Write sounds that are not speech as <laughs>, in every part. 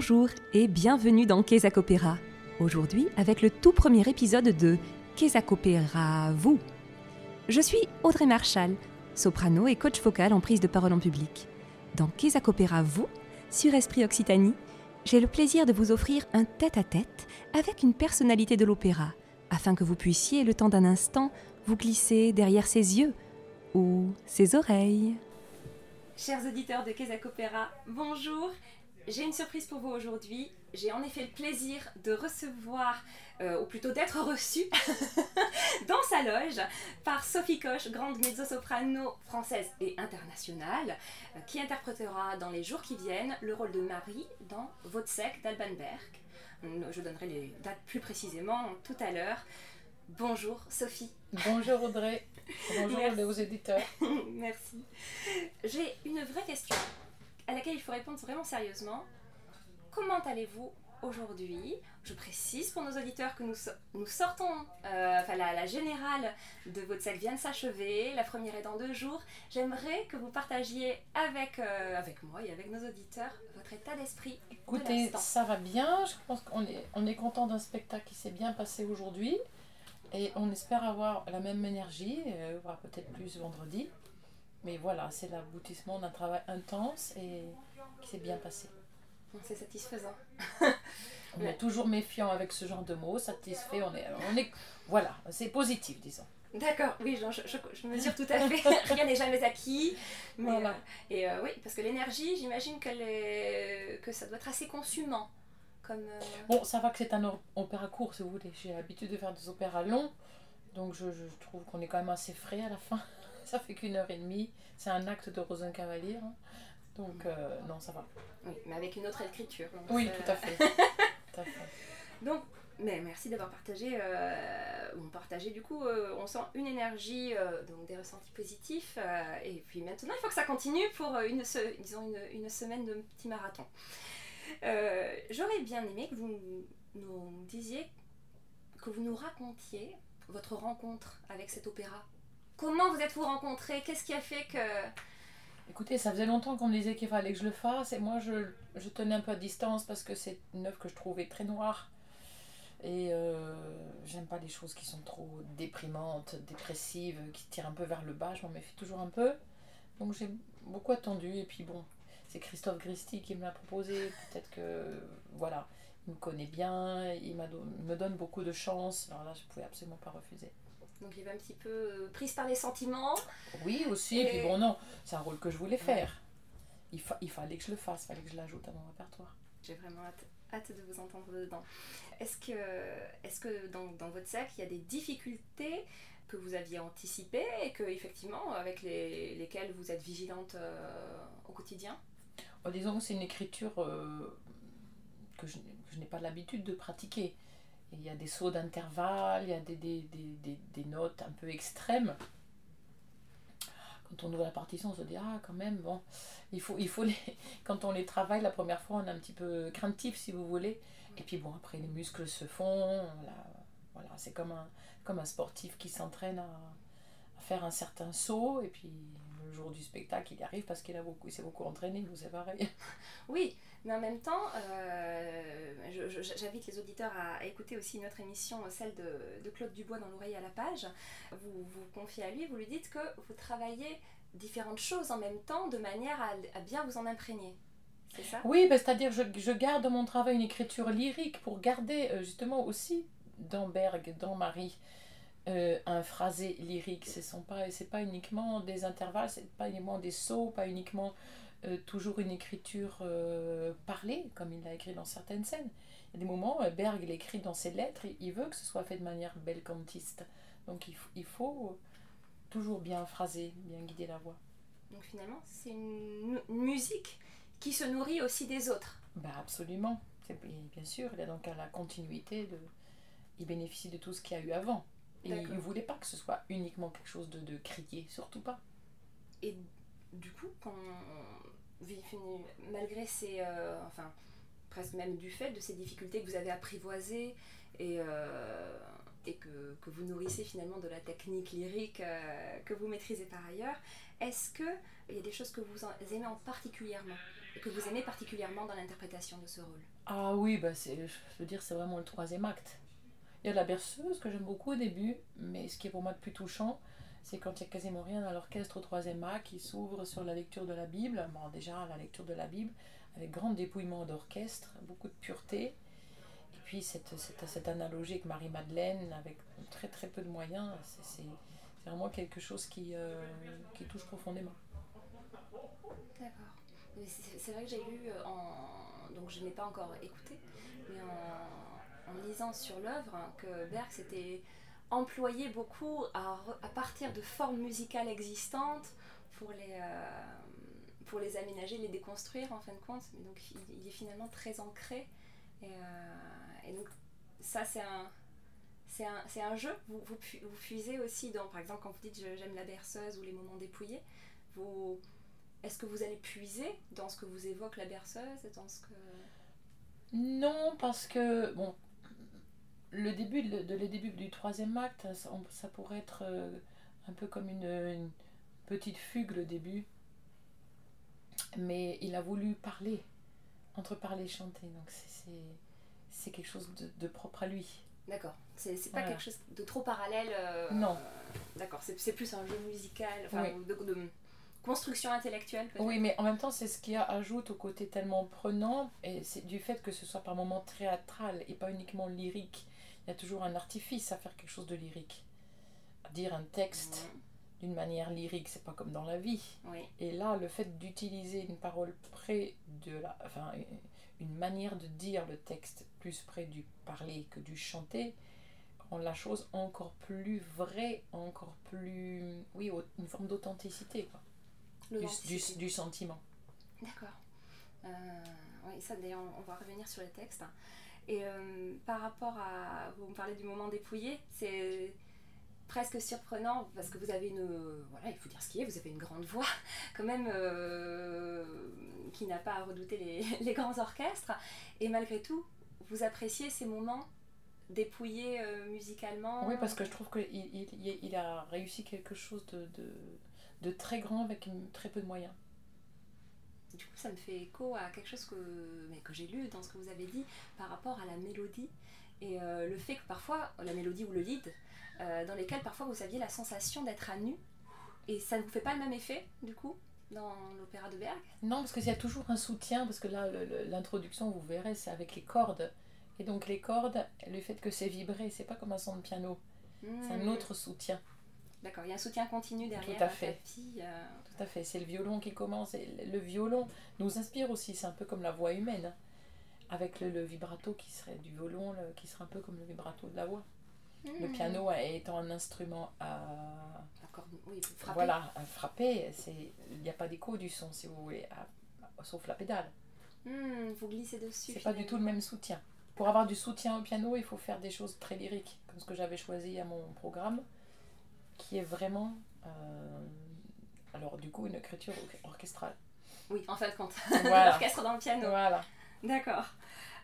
Bonjour et bienvenue dans Kézak Opéra. Aujourd'hui, avec le tout premier épisode de Kézak Opéra Vous. Je suis Audrey Marchal, soprano et coach vocal en prise de parole en public. Dans Kézak Opéra Vous, sur Esprit Occitanie, j'ai le plaisir de vous offrir un tête-à-tête avec une personnalité de l'opéra, afin que vous puissiez, le temps d'un instant, vous glisser derrière ses yeux ou ses oreilles. Chers auditeurs de Kézak Opéra, bonjour j'ai une surprise pour vous aujourd'hui. J'ai en effet le plaisir de recevoir, euh, ou plutôt d'être reçue, <laughs> dans sa loge par Sophie Koch, grande mezzo-soprano française et internationale, euh, qui interprétera dans les jours qui viennent le rôle de Marie dans Vodsec d'Alban Berg. Je donnerai les dates plus précisément tout à l'heure. Bonjour Sophie. Bonjour Audrey. Bonjour <laughs> aux éditeurs. <laughs> Merci. J'ai une vraie question à laquelle il faut répondre vraiment sérieusement. Comment allez-vous aujourd'hui? Je précise pour nos auditeurs que nous, nous sortons, euh, enfin la, générale de votre sac vient de s'achever, la première est dans deux jours. J'aimerais que vous partagiez avec, euh, avec moi et avec nos auditeurs votre état d'esprit. Écoutez, ça va bien, je pense qu'on est, on est content d'un spectacle qui s'est bien passé aujourd'hui et on espère avoir la même énergie, euh, voire peut-être plus vendredi. Mais voilà, c'est l'aboutissement d'un travail intense et qui s'est bien passé. C'est satisfaisant. <laughs> on est toujours méfiant avec ce genre de mots, satisfait, on est, on est voilà, c'est positif, disons. D'accord, oui, je, je, je, mesure tout à <laughs> fait. <laughs> Rien n'est jamais acquis. voilà. Euh, et euh, oui, parce que l'énergie, j'imagine est, que ça doit être assez consumant. Comme, euh, Bon, ça va que c'est un opéra court, si vous voulez. J'ai l'habitude de faire des opéras longs, donc je, je trouve qu'on est quand même assez frais à la fin ça fait qu'une heure et demie. C'est un acte de Rosencavalier. Hein. Donc, euh, non, ça va. Oui, mais avec une autre écriture. oui, tout à fait. <laughs> tout à fait. Donc, mais merci d'avoir partagé. Euh, on partageait du coup, euh, on sent une énergie, euh, donc des ressentis positifs. et puis maintenant, il faut que ça continue pour une, disons une, une, semaine de petit marathon. J'aurais bien aimé que vous nous disiez, que vous nous racontiez votre rencontre avec cet opéra Comment vous êtes-vous rencontrés? Qu'est-ce qui a fait que... Écoutez, ça faisait longtemps qu'on me disait qu'il fallait que je le fasse et moi je, tenais un peu à distance parce que c'est une œuvre que je trouvais très noire. Et euh, j'aime pas les choses qui sont trop déprimantes, dépressives, qui tirent un peu vers le bas, je m'en méfie toujours un peu. Donc j'ai beaucoup attendu et puis bon, c'est Christophe Christi qui me l'a proposé, peut-être que voilà, il me connaît bien, il me donne beaucoup de chance, alors là je pouvais absolument pas refuser. Donc il va un petit peu euh, prise par les sentiments. Oui, aussi. Et, puis bon, non, c'est un rôle que je voulais faire. Il, il fallait que je le fasse, il fallait que je l'ajoute à mon répertoire. J'ai vraiment hâte, hâte, de vous entendre dedans. Est-ce que, est que dans, dans, votre sac, il y a des difficultés que vous aviez anticipées et que, effectivement, avec les, lesquelles vous êtes vigilante euh, au quotidien? Oh, Disons que c'est une écriture euh, que je, je n'ai pas l'habitude de pratiquer il y a des sauts d'intervalle, il y a des, des, des, des, notes un peu extrêmes. Quand on ouvre la partition, on se dit Ah, quand même, bon, il faut, il faut les. <laughs> Quand on les travaille la première fois, on est un petit peu craintif, si vous voulez. Et puis bon, après, les muscles se font. Voilà, c'est comme un, comme un sportif qui s'entraîne à, à, faire un certain saut. Et puis le jour du spectacle, il y arrive parce qu'il a beaucoup, s'est beaucoup entraîné, vous c'est pareil. <laughs> Oui, mais en même temps, euh, j'invite les auditeurs à, écouter aussi notre émission, celle de, de Claude Dubois dans l'oreille à la page. Vous vous confiez à lui, vous lui dites que vous travaillez différentes choses en même temps de manière à, bien vous en imprégner. C'est ça? Oui, ben, c'est-à-dire je, je garde mon travail une écriture lyrique pour garder euh, justement aussi dans Berg, dans Marie, euh, un phrasé lyrique. Ce n'est pas, pas uniquement des intervalles, c'est pas uniquement des sauts, pas uniquement euh, toujours une écriture euh, parlée, comme il l'a écrit dans certaines scènes. Il y a des moments, Berg il écrit dans ses lettres, il veut que ce soit fait de manière belle cantiste. Donc il, il faut toujours bien phraser, bien guider la voix. Donc finalement, c'est une, musique qui se nourrit aussi des autres. Bah absolument. Bien sûr, il a donc à la continuité, de, il bénéficie de tout ce qu'il y a eu avant. Et il ne voulait pas que ce soit uniquement quelque chose de, de crié, surtout pas. Et du coup, quand malgré ces, euh, enfin, presque même du fait de ces difficultés que vous avez apprivoisées et, euh, et que, que, vous nourrissez finalement de la technique lyrique euh, que vous maîtrisez par ailleurs, est-ce qu'il y a des choses que vous aimez en particulièrement que vous aimez particulièrement dans l'interprétation de ce rôle? Ah oui, bah je veux dire, c'est vraiment le troisième acte. Il y a la berceuse que j'aime beaucoup au début, mais ce qui est pour moi le plus touchant, c'est quand il y a quasiment rien dans l'orchestre au troisième acte qui s'ouvre sur la lecture de la Bible. Bon, déjà, la lecture de la Bible, avec grand dépouillement d'orchestre, beaucoup de pureté. Et puis cette, cette, cette analogie avec Marie-Madeleine, avec très très peu de moyens, c'est, c'est vraiment quelque chose qui, euh, qui touche profondément. D'accord. C'est vrai que j'ai lu euh, en. Donc je n'ai pas encore écouté, mais en, en lisant sur l'œuvre hein, que Berg s'était employé beaucoup à, partir de formes musicales existantes pour les, euh, pour les aménager, les déconstruire en fin de compte. Mais donc il, est finalement très ancré. Et, euh, et donc ça c'est un, c'est un, un jeu. Vous, vous, vous aussi dans, par exemple, quand vous dites j'aime la berceuse ou les moments dépouillés, vous, est-ce que vous allez puiser dans ce que vous évoque la berceuse dans ce que... Non, parce que, bon, le début, de, le début du troisième acte, ça, ça pourrait être euh, un peu comme une, une, petite fugue, le début. Mais il a voulu parler, entre parler et chanter. Donc c'est quelque chose de, de propre à lui. D'accord. C'est pas voilà. quelque chose de trop parallèle. Euh, non. D'accord. C'est plus un jeu musical, enfin, oui. de, de, construction intellectuelle. Oui, mais en même temps, c'est ce qui ajoute au côté tellement prenant, et c'est du fait que ce soit par moments théâtral et pas uniquement lyrique. Il y a toujours un artifice à faire quelque chose de lyrique. À dire un texte mmh. d'une manière lyrique, c'est pas comme dans la vie. Oui. Et là, le fait d'utiliser une parole près de la. Enfin, une manière de dire le texte plus près du parler que du chanter rend la chose encore plus vraie, encore plus. Oui, une forme d'authenticité, quoi. Du, du, du, sentiment. D'accord. Euh, oui, ça d'ailleurs, on va revenir sur les textes. Et euh, par rapport à. Vous me parlez du moment dépouillé, c'est presque surprenant parce que vous avez une. Voilà, il faut dire ce qui est, vous avez une grande voix, <laughs> quand même, euh, qui n'a pas à redouter les, <laughs> les, grands orchestres. Et malgré tout, vous appréciez ces moments dépouillés euh, musicalement? Oui, parce que je trouve qu'il il, il, a réussi quelque chose de, de, de très grand avec très peu de moyens. Du coup, ça me fait écho à quelque chose que, mais que j'ai lu dans ce que vous avez dit par rapport à la mélodie et euh, le fait que parfois, la mélodie ou le lead, euh, dans lesquels parfois vous aviez la sensation d'être à nu et ça ne vous fait pas le même effet du coup dans l'opéra de Berg? Non, parce qu'il y a toujours un soutien, parce que là, l'introduction, vous verrez, c'est avec les cordes. Et donc les cordes, le fait que c'est vibré, c'est pas comme un son de piano. Mmh. C'est un autre soutien. D'accord, il y a un soutien continu derrière. Tout à fait. Tapis, euh... Tout à fait. C'est le violon qui commence. Et le violon nous inspire aussi. C'est un peu comme la voix humaine. Hein, avec le, le, vibrato qui serait du violon, le, qui serait un peu comme le vibrato de la voix. Mmh. Le piano étant un instrument à. Oui, frapper. Voilà, à frapper. Il n'y a pas d'écho du son, si vous voulez, à, sauf la pédale. Mmh, vous glissez dessus. C'est pas du tout le même soutien. Pour avoir du soutien au piano, il faut faire des choses très lyriques, comme ce que j'avais choisi à mon programme qui est vraiment, euh, alors du coup, une écriture orchestrale. Oui, en fin de compte. Voilà. L'orchestre dans le piano. Voilà. D'accord.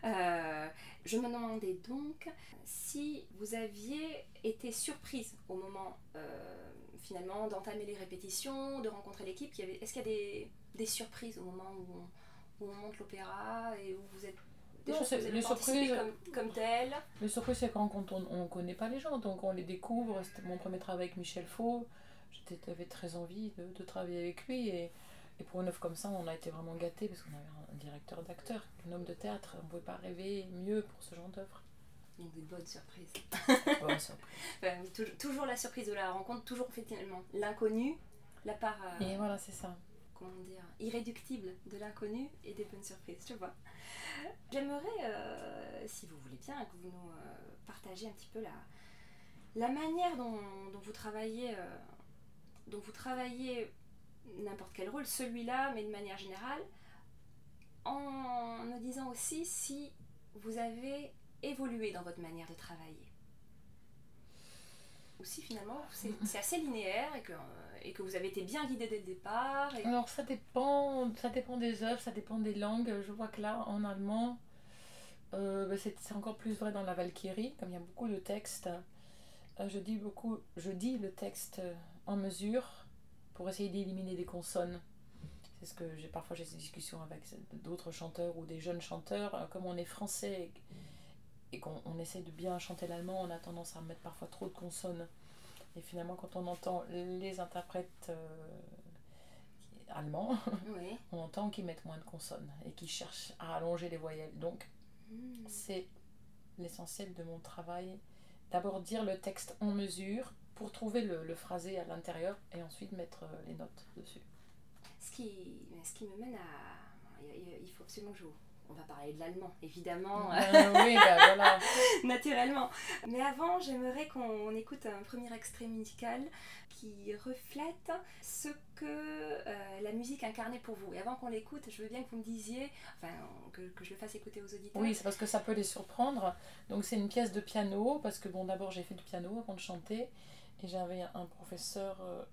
Euh, je me demandais donc si vous aviez été surprise au moment euh, finalement d'entamer les répétitions, de rencontrer l'équipe. Est-ce qu'il y a des, des, surprises au moment où on, où on monte l'opéra et où vous êtes des non, choses que vous comme, comme telles Les surprises, c'est quand, quand on ne connaît pas les gens, donc on les découvre. C'était mon premier travail avec Michel Faux. J'avais très envie de, de, travailler avec lui. Et, et pour une œuvre comme ça, on a été vraiment gâtés parce qu'on avait un directeur d'acteur, un homme de théâtre. On ne pouvait pas rêver mieux pour ce genre d'œuvre. Donc des bonnes surprises. <laughs> Bonne surprise. <laughs> enfin, toujours la surprise de la rencontre, toujours finalement l'inconnu, la part. Euh, et voilà, c'est ça. Comment dire Irréductible de l'inconnu et des bonnes surprises, tu vois. J'aimerais, euh, si vous voulez bien, que vous nous euh, partagiez un petit peu la, manière dont, vous travaillez, euh, dont vous travaillez n'importe quel rôle, celui-là, mais de manière générale, en me disant aussi si vous avez évolué dans votre manière de travailler. Ou si finalement c'est assez linéaire et que, et que vous avez été bien guidé dès le départ. Alors ça dépend, ça dépend des œuvres, ça dépend des langues. Je vois que là, en allemand, euh, c'est encore plus vrai dans la Valkyrie, comme il y a beaucoup de textes. Euh, je, dis beaucoup, je dis le texte en mesure pour essayer d'éliminer des consonnes. c'est ce que j'ai parfois j'ai ces discussions avec d'autres chanteurs ou des jeunes chanteurs. euh, Comme on est français et, qu'on on essaie de bien chanter l'allemand, on a tendance à mettre parfois trop de consonnes. Et finalement, quand on entend les interprètes euh, allemands, <laughs> Oui. on entend qu'ils mettent moins de consonnes et qu'ils cherchent à allonger les voyelles. Donc, Mm. c'est l'essentiel de mon travail. D'abord dire le texte en mesure pour trouver le, le phrasé à l'intérieur et ensuite mettre euh, les notes dessus. Ce qui, ce qui me mène à. il- faut absolument que je. On va parler de l'allemand, évidemment, Euh, <laughs> oui, ben voilà. naturellement. Mais avant, j'aimerais qu'on écoute un premier extrait musical qui reflète ce que euh, la musique incarnait pour vous. Et avant qu'on l'écoute, je veux bien que vous me disiez, enfin, que, que je le fasse écouter aux auditeurs. Oui, c'est parce que ça peut les surprendre. Donc c'est une pièce de piano, parce que bon, d'abord j'ai fait du piano avant de chanter, et j'avais un professeur euh,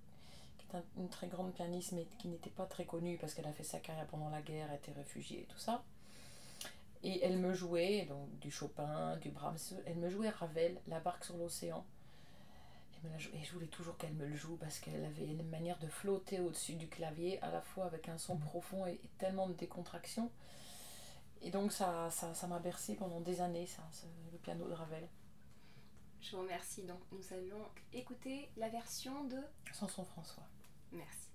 qui est un- une très grande pianiste, mais qui n'était pas très connue, parce qu'elle a fait sa carrière pendant la guerre, était réfugiée et tout ça. Et elle me jouait, donc du Chopin, du Brahms, elle me jouait Ravel, La barque sur l'océan. Elle me la jou- Et je voulais toujours qu'elle me le joue parce qu'elle avait une manière de flotter au-dessus du clavier, à la fois avec un son profond et, et tellement de décontraction. Et donc ça ça ça m'a bercé pendant des années, ça, ce- le piano de Ravel. Je vous remercie. Donc, nous allons écouter la version de. Samson François. Merci.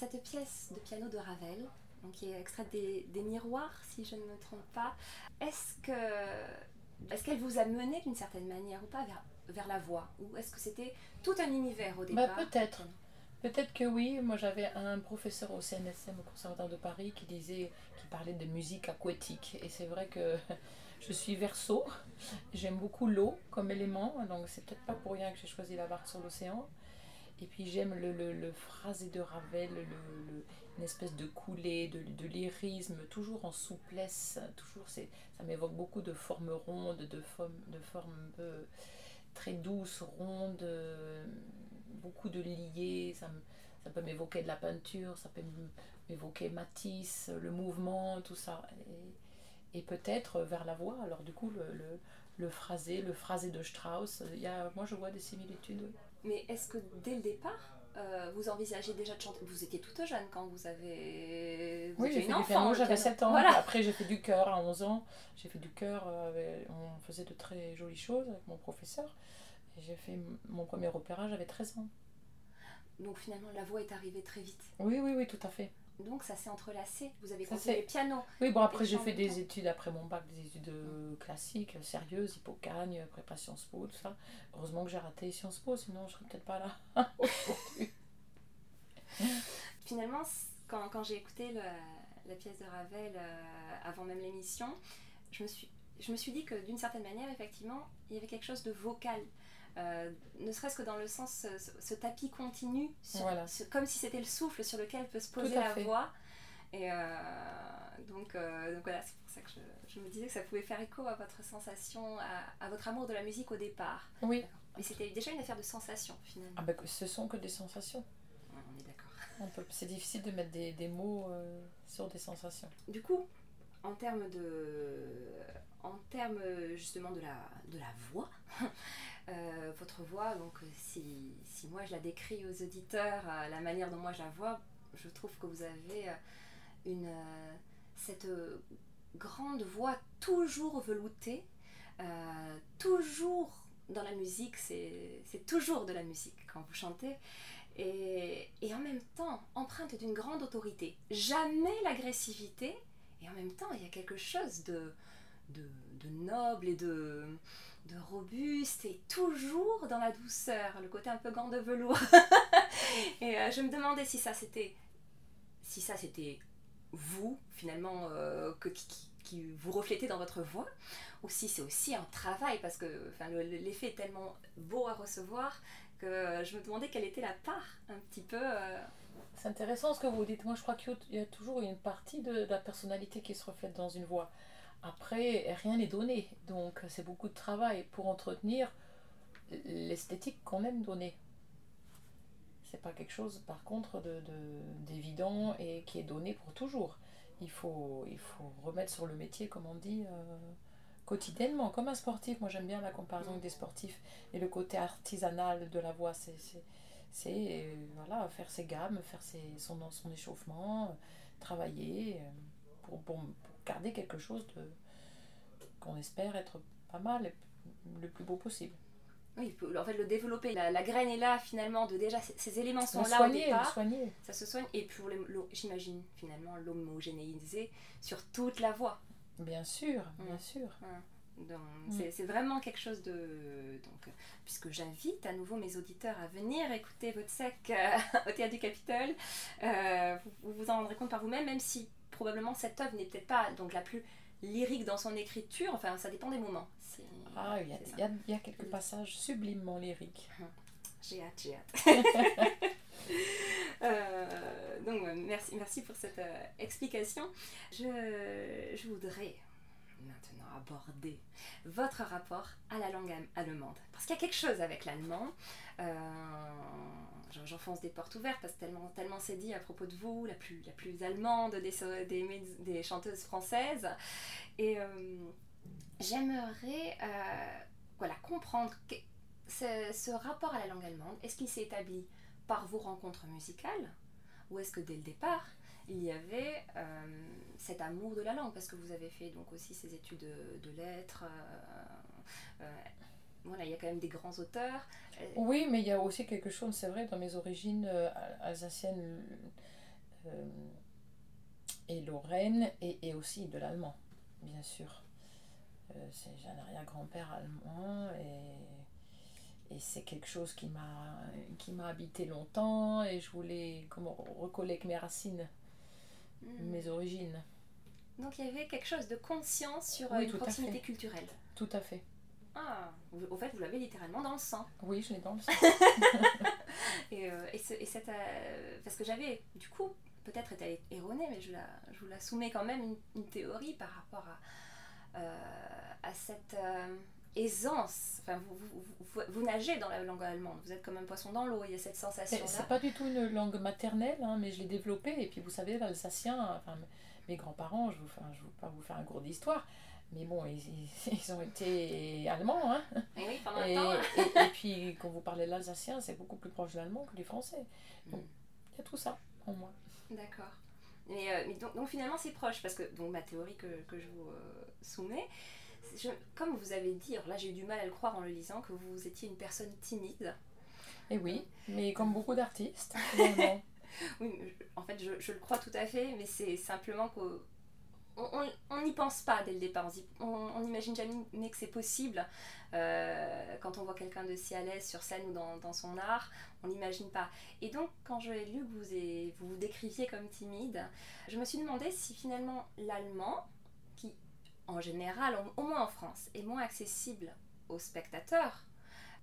Cette pièce de piano de Ravel, donc qui est extraite des, des miroirs, si je ne me trompe pas, est-ce que est-ce qu'elle vous a mené d'une certaine manière ou pas vers, vers la voix? Ou est-ce que c'était tout un univers au Bah, départ? peut-être. Peut-être que oui. Moi, j'avais un professeur au CNSM, au Conservatoire de Paris, qui disait, qui parlait de musique aquatique. Et c'est vrai que <laughs> je suis verso. J'aime beaucoup l'eau comme élément. Donc, c'est peut-être pas pour rien que j'ai choisi la barque sur l'océan. Et puis, j'aime le, le, phrasé de Ravel, le, une espèce de coulée, de, de lyrisme, toujours en souplesse. Toujours, ça m'évoque beaucoup de formes rondes, de formes, de formes très douces, rondes, euh, beaucoup de liés. Ça, peut m'évoquer de la peinture, ça peut m'évoquer Matisse, le mouvement, tout ça. Et, peut-être vers la voix. Alors du coup, le phrasé, le phrasé de Strauss, il y a, moi je vois des similitudes. Mais est-ce que dès le départ, euh, vous envisagez déjà de chanter? Vous étiez toute jeune quand vous avez. Vous Oui, j'ai fait du piano, j'avais piano. 7 ans. Voilà. Après, j'ai fait du chœur à 11 ans. J'ai fait du chœur, euh, avec- on faisait de très jolies choses avec mon professeur. J'ai fait mon premier opéra, j'avais 13 ans. Donc finalement, la voix est arrivée très vite. Oui, oui, oui, tout à fait. Donc ça s'est entrelacé. Vous avez continué s'est- piano. Oui, bon, après, j'ai fait des études après mon bac, des études euh, classiques, sérieuses, hippocagne, prépa Sciences Po, tout ça. Heureusement que j'ai raté Sciences Po, sinon je serais peut-être pas là. <laughs> Finalement, quand, quand j'ai écouté le- la pièce de Ravel euh, avant même l'émission, je me suis, je me suis dit que d'une certaine manière, effectivement, il y avait quelque chose de vocal. Euh, ne serait-ce que dans le sens, ce, ce tapis continu, sur- Voilà. sur- comme si c'était le souffle sur lequel peut se poser la fait. voix. Et euh, donc, euh, donc voilà, c'est pour ça que je, je me disais que ça pouvait faire écho à votre sensation, à, à votre amour de la musique au départ. Oui, Mais c'était déjà une affaire de sensation, finalement. ah ben, ce sont que des sensations. Ouais, on est d'accord. C'est difficile de mettre des, des mots sur des sensations. Du coup, en termes de, en termes justement de la, de la voix, euh, votre voix, donc si, si moi je la décris aux auditeurs, euh, la manière dont moi je la vois, je trouve que vous avez euh, une, euh, cette euh, grande voix toujours veloutée, euh, toujours dans la musique, c'est toujours de la musique quand vous chantez. Et, et en même temps, empreinte d'une grande autorité. Jamais l'agressivité, et en même temps, il y a quelque chose de, de noble et de, de robuste, et toujours dans la douceur, le côté un peu gant de velours. <laughs> et euh, je me demandais si ça c'était si ça c'était vous, finalement, euh, que, qui, vous reflétez dans votre voix, ou si c'est aussi un travail, parce que enfin, le- le- l'effet est tellement beau à recevoir que euh, je me demandais quelle était la part, un petit peu. euh, C'est intéressant ce que vous dites. Moi, je crois qu'il y a toujours une partie de la personnalité qui se reflète dans une voix. Après, rien n'est donné. Donc, c'est beaucoup de travail pour entretenir l'esthétique qu'on aime donner. C'est pas quelque chose, par contre, de- de- d'évident et qui est donné pour toujours. Il faut, il faut remettre sur le métier, comme on dit, euh, quotidiennement, comme un sportif. Moi, j'aime bien la comparaison avec des sportifs et le côté artisanal de la voix. C'est, c'est, voilà, faire ses gammes, faire ses, son, son échauffement, travailler euh, pour garder quelque chose de, qu'on espère être pas mal le plus beau possible. Oui, en fait, le développer. La, la graine est là, finalement, de déjà, ces, éléments sont Le là au soigner, le départ. soigner. Ça se soigne. Et pour, j'imagine, finalement, l'homogénéiser sur toute la voix. Bien sûr, bien Mm. sûr. Donc, Mm. c'est, vraiment quelque chose de. Donc, puisque j'invite à nouveau mes auditeurs à venir écouter votre sec euh, <laughs> au théâtre du Capitole, euh, vous, vous vous en rendrez compte par vous-même, même si probablement cette œuvre n'est peut-être pas donc, la plus lyrique dans son écriture. Enfin, ça dépend des moments. Ah, il y y y a quelques passages sublimement lyriques. J'ai hâte, j'ai hâte. <laughs> Euh, donc, merci, merci pour cette euh, explication. Je, je voudrais maintenant aborder votre rapport à la langue allemande. Parce qu'il y a quelque chose avec l'allemand. Euh, J'enfonce des portes ouvertes parce que tellement, tellement c'est dit à propos de vous, la plus, la plus allemande des, des, des chanteuses françaises. Et euh, j'aimerais euh, voilà, comprendre ce, rapport à la langue allemande. Est-ce qu'il s'est établi par vos rencontres musicales ou est-ce que dès le départ il y avait euh, cet amour de la langue? Parce que vous avez fait donc aussi ces études de, lettres voilà il y a quand même des grands auteurs Euh, Oui, mais il y a aussi quelque chose, c'est vrai, dans mes origines euh, alsaciennes, euh, et Lorraine, et, et aussi de l'allemand, bien sûr. Euh, J'ai un arrière-grand-père allemand et, et c'est quelque chose qui m'a habité longtemps et je voulais comment, recoller avec mes racines, Hmm. mes origines. Donc il y avait quelque chose de conscient sur Oui, une proximité culturelle. Tout à fait. Ah, au fait, vous l'avez littéralement dans le sang. Oui, je l'ai dans le sang. <laughs> Et, euh, et, ce- et cette, euh, parce que j'avais, du coup, peut-être été erronée, mais je, la, je vous la soumets quand même une, une théorie par rapport à, euh, à cette aisance. Enfin, vous, vous, vous, vous nagez dans la langue allemande, vous êtes comme un poisson dans l'eau, il y a cette sensation-là. C'est pas du tout une langue maternelle, hein, mais je l'ai développée. Et puis vous savez, l'alsacien, enfin, mes grands-parents, je ne enfin, je veux pas vous faire un cours d'histoire, mais bon, ils, <laughs> ils- ont été allemands. Hein, Et oui, pendant et, un temps. et- et puis quand vous parlez l'alsacien, c'est beaucoup plus proche de l'allemand que du français. Donc Mm. il y a tout ça en moi. D'accord. Mais, euh, mais donc, donc finalement c'est proche parce que donc ma théorie que, que je vous euh, soumets, je- comme vous avez dit, alors là j'ai eu du mal à le croire en le lisant, que vous étiez une personne timide. Et oui, mais comme beaucoup d'artistes. <laughs> Oui, en fait je, je le crois tout à fait, mais c'est simplement qu'on on- n'y pense pas dès le départ. On n'imagine jamais que c'est possible. Euh, quand on voit quelqu'un de si à l'aise sur scène ou dans, son art, on n'imagine pas. Et donc, quand je lu, que vous, vous vous décriviez comme timide, je me suis demandé si finalement l'allemand, qui en général, au, au moins en France, est moins accessible aux spectateurs,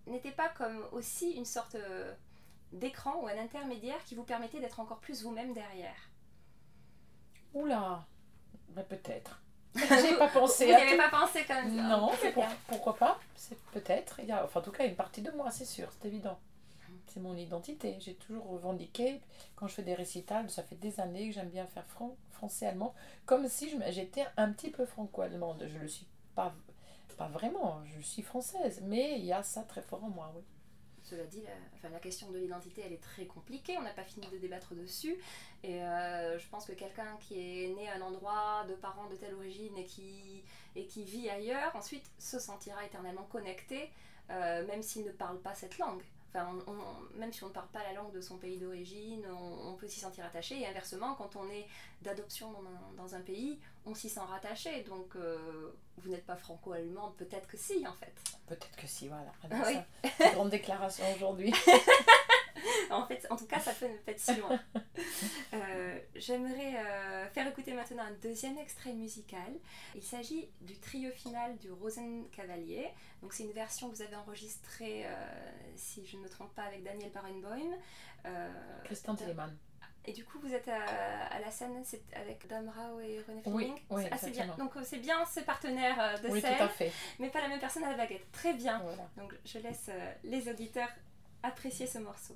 n'était pas comme aussi une sorte euh, d'écran ou un intermédiaire qui vous permettait d'être encore plus vous-même derrière. Oula, bah, peut-être. J'ai pas <laughs> Vous pensé n'y avez tout. pas pensé comme ça Non, Très mais pour- pourquoi pas C'est peut-être. Il y a, enfin, en tout cas, une partie de moi, c'est sûr, c'est évident. C'est mon identité. J'ai toujours revendiqué. Quand je fais des récitals, ça fait des années que j'aime bien faire fran- français-allemand, comme si j'étais un petit peu franco-allemande. Je le suis pas, pas vraiment. Je suis française, mais il y a ça très fort en moi, oui. Cela dit, la, question de l'identité, elle est très compliquée. On n'a pas fini de débattre dessus. Et euh, je pense que quelqu'un qui est né à un endroit, de parents de telle origine et qui, et qui vit ailleurs, ensuite se sentira éternellement connecté, euh, même s'il ne parle pas cette langue. Enfin, on- on- même si on ne parle pas la langue de son pays d'origine, on, on peut s'y sentir attaché. Et inversement, quand on est d'adoption dans un, dans un pays, on s'y sent rattaché. Donc, euh, vous n'êtes pas franco-allemande, peut-être que si, en fait. Peut-être que si, voilà. Avec Oui. ça, grande déclaration aujourd'hui. <laughs> <laughs> En fait, en tout cas, ça peut ne pas être si loin. <laughs> Euh, J'aimerais euh, faire écouter maintenant un deuxième extrait musical. Il s'agit du trio final du Rosenkavalier. Donc, c'est une version que vous avez enregistrée, euh, si je ne me trompe pas, avec Daniel Barenboim. Christian Telemann. et du coup, vous êtes à, à la scène c'est avec Dom Rao et René Oui, Fleming oui, C'est assez bien. Donc, c'est bien ces partenaires euh, de Oui, tout scène, à fait. mais pas la même personne à la baguette. Très bien. Voilà. Donc je laisse les auditeurs apprécier ce morceau.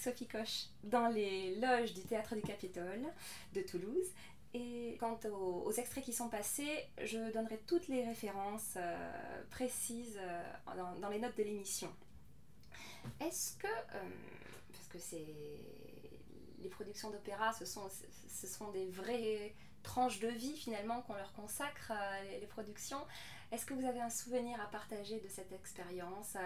Sophie Coche dans les loges du Théâtre du Capitole de Toulouse. Et quant aux, extraits qui sont passés, je donnerai toutes les références euh, précises euh, dans, les notes de l'émission. Est-ce que, euh, parce que c'est les productions d'opéra, ce sont, ce sont des vraies tranches de vie finalement qu'on leur consacre, les productions, est-ce que vous avez un souvenir à partager de cette expérience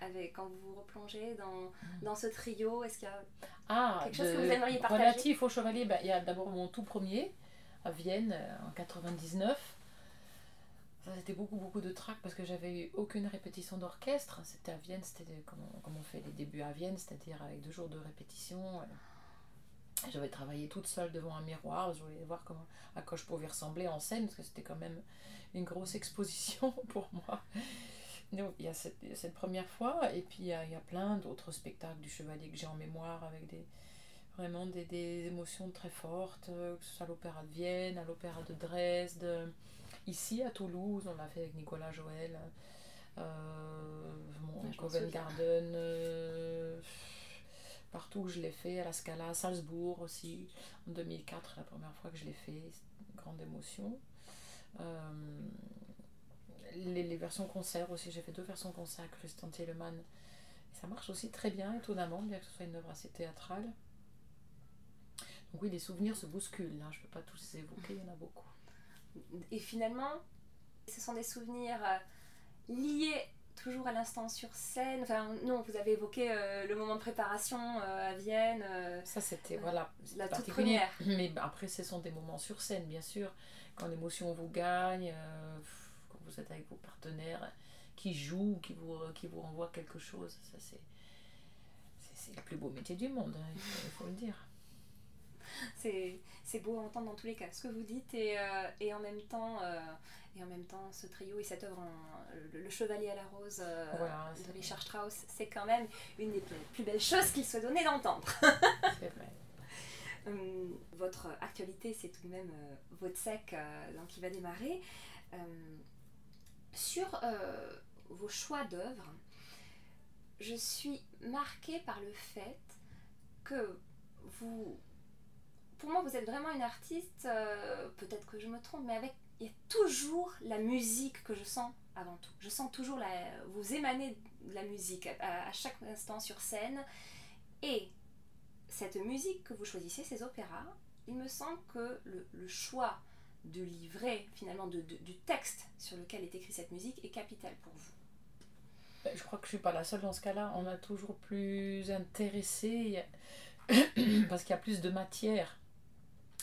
avec, quand vous vous replongez dans, dans ce trio Est-ce qu'il y a ah, quelque chose que vous aimeriez partager Relatif au Chevalier, bah, il y a d'abord mon tout premier à Vienne euh, en 99. Ça, c'était beaucoup, beaucoup de trac parce que j'avais eu aucune répétition d'orchestre. C'était à Vienne, c'était comme, comme, on fait les débuts à Vienne, c'est-à-dire avec deux jours de répétition. J'avais travaillé toute seule devant un miroir. Je voulais voir comment, à quoi je pouvais ressembler en scène parce que c'était quand même une grosse <laughs> exposition pour moi il y a cette, première fois, et puis il y a, plein d'autres spectacles du Chevalier que j'ai en mémoire avec des, vraiment des, émotions très fortes, euh, que ce soit à l'Opéra de Vienne, à l'Opéra de Dresde, ici à Toulouse, on l'a fait avec Nicolas Joël, euh, Covent Garden, euh, partout où je l'ai fait, à la Scala, à Salzbourg aussi, en 2004, la première fois que je l'ai fait, grande émotion. Euh, les, versions concert aussi. J'ai fait deux versions concert avec Christian Telemann. ça marche aussi très bien, étonnamment, bien que ce soit une œuvre assez théâtrale. Donc oui, les souvenirs se bousculent. Hein. Je ne peux pas tous les évoquer, il y en a beaucoup. Et finalement, ce sont des souvenirs euh, liés toujours à l'instant sur scène Enfin, non, vous avez évoqué euh, le moment de préparation euh, à Vienne. euh, Ça, c'était, voilà, la toute première. Mais après, ce sont des moments sur scène, bien sûr. Quand l'émotion vous gagne, pff, vous êtes avec vos partenaires qui jouent, qui vous, qui vous renvoient quelque chose, ça, c'est, c'est, le plus beau métier du monde, hein, il, faut, il faut le dire. c'est c'est beau à entendre dans tous les cas ce que vous dites et, euh, et en même temps euh, et en même temps ce trio et cette œuvre en- le, le chevalier à la rose euh, Voilà, de Richard Strauss c'est quand même une des plus, plus belles choses qu'il soit donné d'entendre <laughs> C'est vrai. Hum, votre actualité c'est tout de même euh, votre sec euh, donc qui va démarrer Hum, sur euh, vos choix d'œuvres je suis marquée par le fait que vous pour moi, vous êtes vraiment une artiste, euh, peut-être que je me trompe, mais avec il y a toujours la musique que je sens avant tout. Je sens toujours la, vous émanez de la musique à, chaque instant sur scène. Et cette musique que vous choisissez, ces opéras, il me semble que le choix de livrer, finalement, de, de- du texte sur lequel est écrite cette musique est capital pour vous. Ben, Je crois que je suis pas la seule dans ce cas-là. On a toujours plus intéressé <coughs> parce qu'il y a plus de matière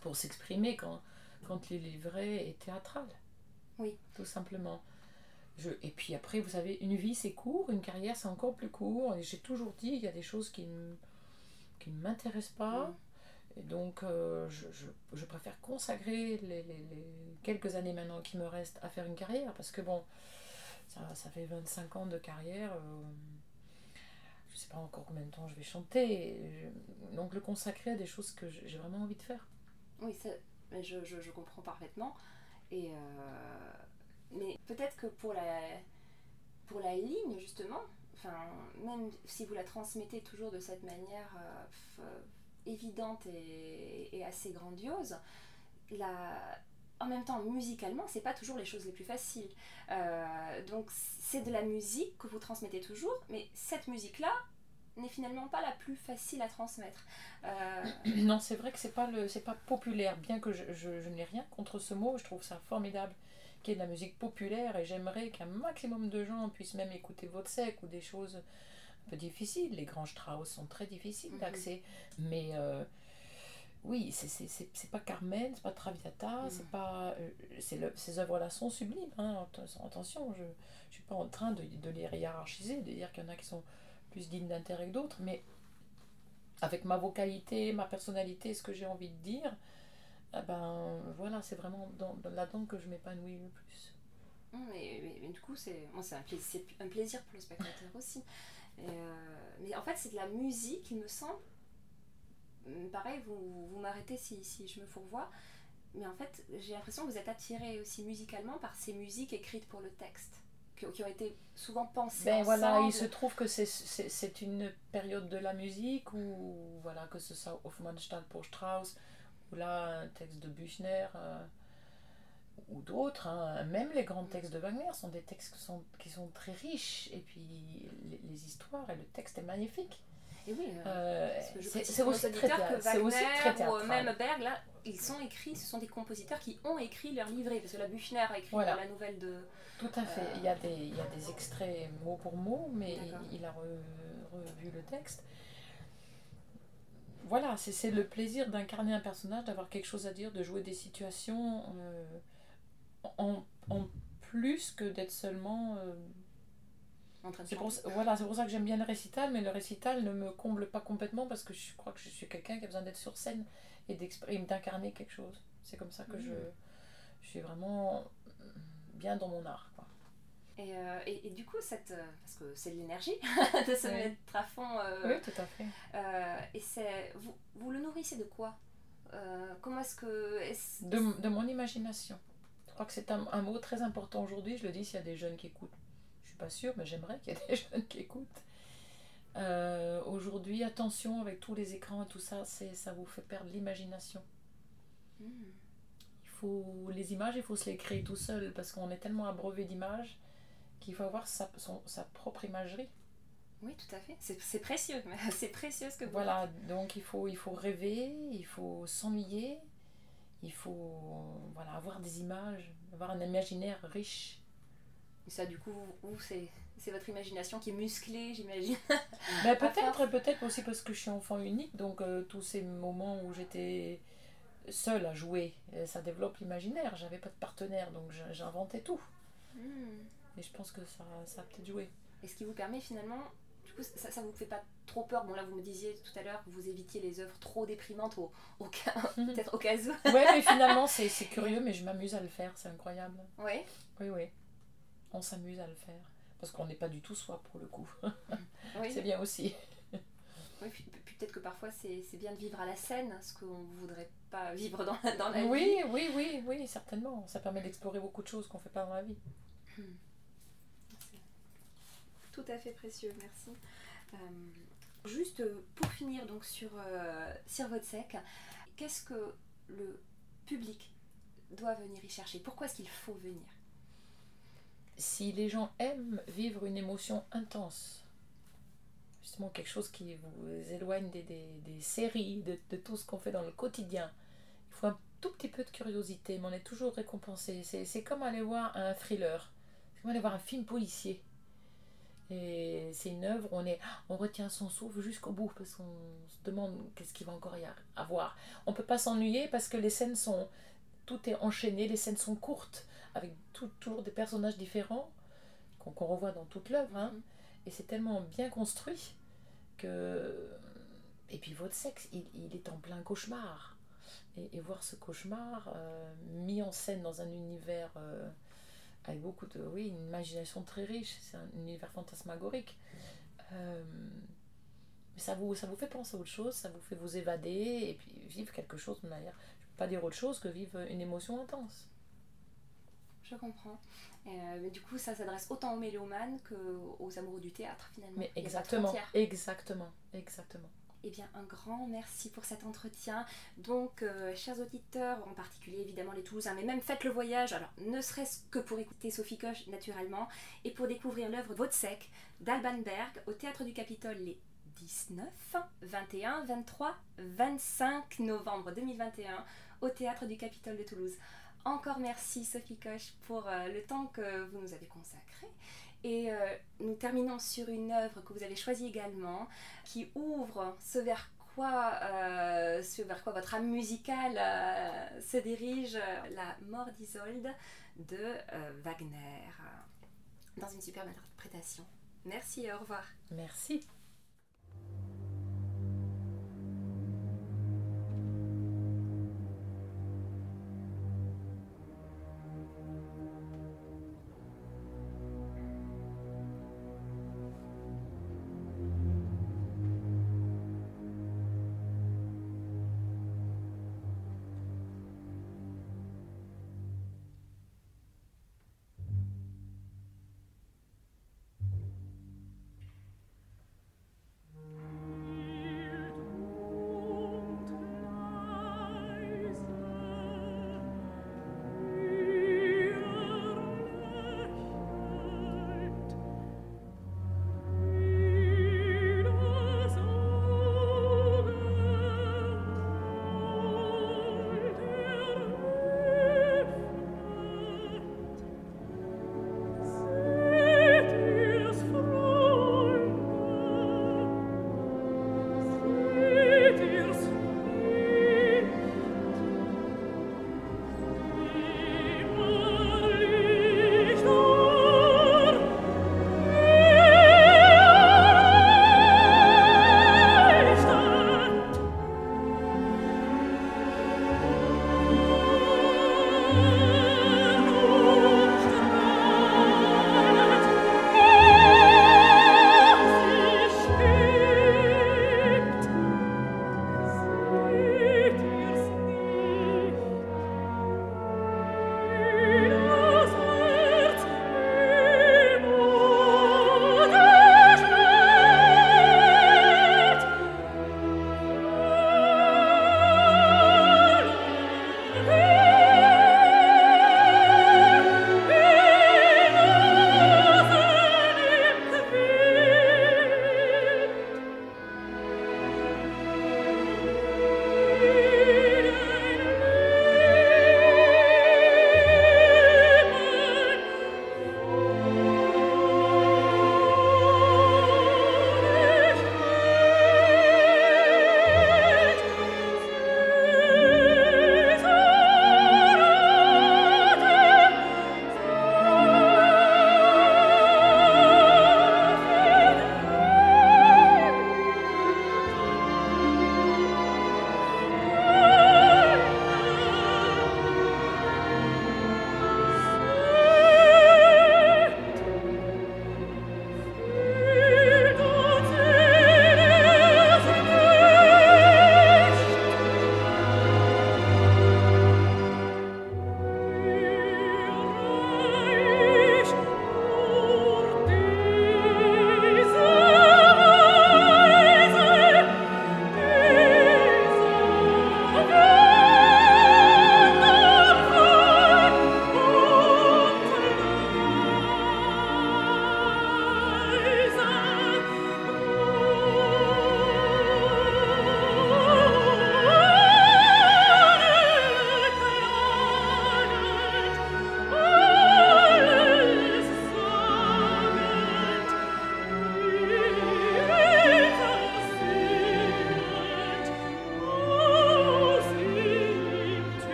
pour s'exprimer quand, quand les livrets est théâtral. Oui. Tout simplement. Je, et puis après, vous savez, une vie c'est court, une carrière c'est encore plus court. Et j'ai toujours dit, il y a des choses qui ne qui ne m'intéressent pas. Mm. Et donc, euh, je, je, préfère consacrer les, les- quelques années maintenant qui me restent à faire une carrière. Parce que bon, ça, ça fait 25 ans de carrière. euh, je sais pas encore combien de temps je vais chanter. Donc, le consacrer à des choses que j'ai vraiment envie de faire. Oui, ça, je, comprends parfaitement. Et euh, mais peut-être que pour la, pour la ligne, justement, même si vous la transmettez toujours de cette manière évidente et, assez grandiose, en même temps, musicalement, c'est pas toujours les choses les plus faciles. Euh, donc, c'est de la musique que vous transmettez toujours, mais cette musique-là n'est finalement pas la plus facile à transmettre. Euh, <coughs> Non, c'est vrai que c'est pas le, c'est pas populaire. Bien que je, je, je n'ai rien contre ce mot, je trouve ça formidable qu'il y ait de la musique populaire et j'aimerais qu'un maximum de gens puissent même écouter votre sec ou des choses un peu difficiles. Les grands Strauss sont très difficiles Mhm. d'accès, mais euh, oui, c'est, pas Carmen, c'est pas Traviata, Mhm. c'est pas, euh, le- ces œuvres-là sont sublimes. Hein, Atten- attention, je, je suis pas en train de, de les hiérarchiser, de dire qu'il y en a qui sont plus dignes d'intérêt que d'autres, mais avec ma vocalité, ma personnalité, ce que j'ai envie de dire, eh ben voilà, c'est vraiment dans, dans- là-dedans que je m'épanouis le plus. Mais, mais- mais du coup, c'est un, un plaisir pour le spectateur aussi. Et, euh, mais en fait, c'est de la musique, il me semble. Hum, Pareil, vous, vous m'arrêtez si, si je me fourvoie. Mais en fait, j'ai l'impression que vous êtes attiré aussi musicalement par ces musiques écrites pour le texte, qui, ont été souvent pensées Ben voilà, il se trouve que c'est- une période de la musique où, voilà, que ce soit Hofmannsthal pour Strauss, ou là un texte de Büchner, euh, ou d'autres, hein. même les grands textes de Wagner sont des textes qui sont, qui sont très riches, et puis les, les histoires et le texte est magnifique. Et oui, euh, Euh, c'est aussi, très que c'est aussi très Wagner ou même Berg, là, ils sont écrits, ce sont des compositeurs qui ont écrit leur livret. Parce que la Büchner a écrit Voilà. la nouvelle de. Tout à fait. Euh, Il, y a des, il y a des extraits mot pour mot, mais il, il a re- revu le texte. Voilà, c'est c'est le plaisir d'incarner un personnage, d'avoir quelque chose à dire, de jouer des situations euh, en, en plus que d'être seulement... euh, En train de c'est pour, voilà, c'est pour ça que j'aime bien le récital, mais le récital ne me comble pas complètement parce que je crois que je suis quelqu'un qui a besoin d'être sur scène et d'exprimer, d'incarner quelque chose. C'est comme ça que je, Mhm. je suis vraiment bien dans mon art. quoi. Et, euh, et, et du coup, cette, euh, parce que c'est de l'énergie <laughs> de se Oui. mettre à fond. euh, Oui, tout à fait. euh, et c'est vous, vous le nourrissez de quoi? Comment est-ce que est-ce- De, de mon imagination. Je crois que c'est un, un mot très important aujourd'hui. Je le dis s'il y a des jeunes qui écoutent. Je suis pas sûre, mais j'aimerais qu'il y ait des <laughs> jeunes qui écoutent. Euh, aujourd'hui, attention avec tous les écrans et tout ça, c'est ça vous fait perdre l'imagination. Il faut les images, il faut se les créer tout seul parce qu'on est tellement abreuvé d'images qu'il faut avoir sa, son- sa propre imagerie. Oui, tout à fait. C'est c'est précieux. <laughs> c'est précieux ce que vous Voilà, donc il faut, il faut rêver, il faut s'ennuyer, il faut voilà, avoir des images, avoir un imaginaire riche. Ça, du coup, vous, c'est c'est votre imagination qui est musclée, j'imagine. <laughs> Mais peut-être, peut-être aussi parce que je suis enfant unique, donc euh, tous ces moments où j'étais seule à jouer, ça développe l'imaginaire. J'avais pas de partenaire, donc j'inventais tout. Hmm. Et je pense que ça, ça a peut-être joué. Et ce qui vous permet finalement, du coup, ça, ça vous fait pas trop peur Bon là, vous me disiez tout à l'heure que vous évitiez les œuvres trop déprimantes, au, au cas, <laughs> peut-être au cas où. ouais, mais finalement, <laughs> c'est curieux, mais je m'amuse à le faire, c'est incroyable. Oui. Oui, oui. On s'amuse à le faire. Parce qu'on n'est pas du tout soi pour le coup. c'est bien aussi. Oui, puis, peut-être que parfois c'est bien de vivre à la scène, ce qu'on ne voudrait pas vivre dans, dans la oui, vie. Oui, oui, oui, certainement. Ça permet d'explorer beaucoup de choses qu'on ne fait pas dans la vie. Tout à fait précieux, merci. Euh, juste pour finir donc sur, euh, sur votre sec, qu'est-ce que le public doit venir y chercher? Pourquoi est-ce qu'il faut venir? Si les gens aiment vivre une émotion intense, justement quelque chose qui vous éloigne des, des, séries, de, de, tout ce qu'on fait dans le quotidien, il faut un tout petit peu de curiosité, mais on est toujours récompensé. C'est comme aller voir un thriller, c'est comme aller voir un film policier. Et c'est une œuvre où on, est, on retient son souffle jusqu'au bout parce qu'on se demande qu'est-ce qu'il va encore y avoir. On ne peut pas s'ennuyer parce que les scènes sont. Tout est enchaîné, les scènes sont courtes avec toujours des personnages différents qu'on revoit dans toute l'œuvre. Hein. Mhm. Et c'est tellement bien construit que. Et puis votre sexe, il, il est en plein cauchemar. Et, voir ce cauchemar euh, mis en scène dans un univers euh, avec beaucoup de. Oui, une imagination très riche, c'est un univers fantasmagorique. Euh, ça vous, ça vous fait penser à autre chose, ça vous fait vous évader et puis vivre quelque chose de manière. Je ne peux pas dire autre chose que vivre une émotion intense je comprends. Euh, mais du coup, ça s'adresse autant aux mélomanes qu'aux amoureux du théâtre finalement. Mais exactement, exactement, exactement. Eh bien, un grand merci pour cet entretien. Donc, euh, chers auditeurs, en particulier évidemment les Toulousains, mais même faites le voyage, alors ne serait-ce que pour écouter Sophie Koch naturellement, et pour découvrir l'œuvre Vautsec d'Alban Berg au Théâtre du Capitole les 19, 21, 23, 25 novembre 2021 au Théâtre du Capitole de Toulouse. Encore merci Sophie Coche pour euh, le temps que vous nous avez consacré. Et euh, nous terminons sur une œuvre que vous avez choisie également, qui ouvre ce vers quoi, euh, ce vers quoi votre âme musicale se dirige, La mort d'Isolde de Wagner, dans une superbe interprétation. Merci et au revoir. Merci.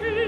Tschüss. <laughs>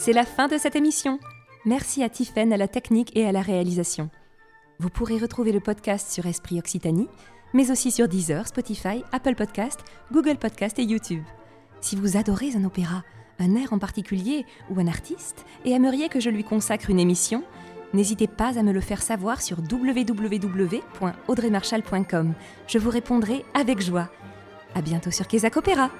C'est la fin de cette émission. Merci à Tiffaine à la technique et à la réalisation. Vous pourrez retrouver le podcast sur Esprit Occitanie, mais aussi sur Deezer, Spotify, Apple Podcast, Google Podcast et YouTube. Si vous adorez un opéra, un air en particulier ou un artiste et aimeriez que je lui consacre une émission, n'hésitez pas à me le faire savoir sur www.audreymarchal.com. Je vous répondrai avec joie. À bientôt sur Quesac Opéra.